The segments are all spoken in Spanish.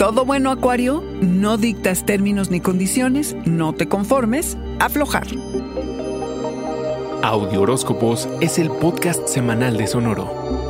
Todo bueno, Acuario, no dictas términos ni condiciones, no te conformes, aflojar. Audio Horóscopos es el podcast semanal de Sonoro.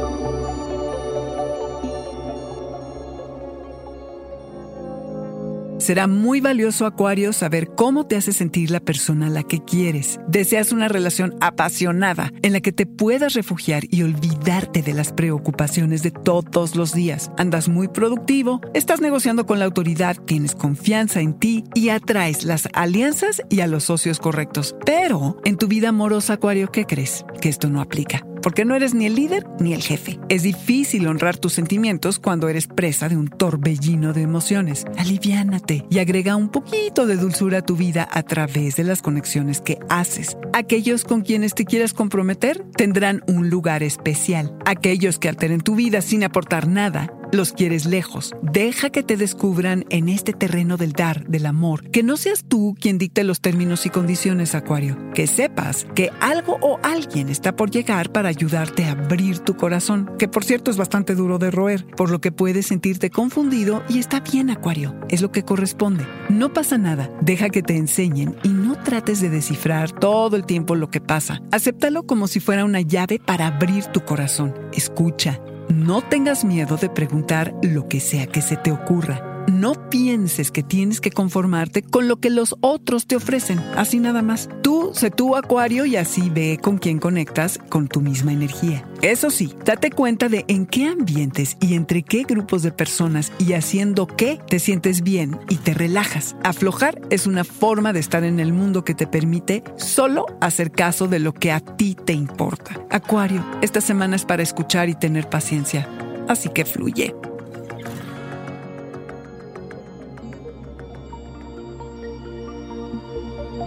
Será muy valioso, Acuario, saber cómo te hace sentir la persona a la que quieres. Deseas una relación apasionada en la que te puedas refugiar y olvidarte de las preocupaciones de todos los días. Andas muy productivo, estás negociando con la autoridad, tienes confianza en ti y atraes las alianzas y a los socios correctos. Pero en tu vida amorosa, Acuario, ¿qué crees? Que esto no aplica porque no eres ni el líder ni el jefe. Es difícil honrar tus sentimientos cuando eres presa de un torbellino de emociones. Aliviánate y agrega un poquito de dulzura a tu vida a través de las conexiones que haces. Aquellos con quienes te quieras comprometer tendrán un lugar especial. Aquellos que alteren tu vida sin aportar nada los quieres lejos. Deja que te descubran en este terreno del dar, del amor. Que no seas tú quien dicte los términos y condiciones, Acuario. Que sepas que algo o alguien está por llegar para ayudarte a abrir tu corazón, que por cierto es bastante duro de roer, por lo que puedes sentirte confundido y está bien, Acuario. Es lo que corresponde. No pasa nada. Deja que te enseñen y no trates de descifrar todo el tiempo lo que pasa. Acéptalo como si fuera una llave para abrir tu corazón. Escucha, no tengas miedo de preguntar lo que sea que se te ocurra. No pienses que tienes que conformarte con lo que los otros te ofrecen, así nada más. Tú sé tu acuario y así ve con quién conectas con tu misma energía. Eso sí, date cuenta de en qué ambientes y entre qué grupos de personas y haciendo qué te sientes bien y te relajas. Aflojar es una forma de estar en el mundo que te permite solo hacer caso de lo que a ti te importa. Acuario, esta semana es para escuchar y tener paciencia, así que fluye.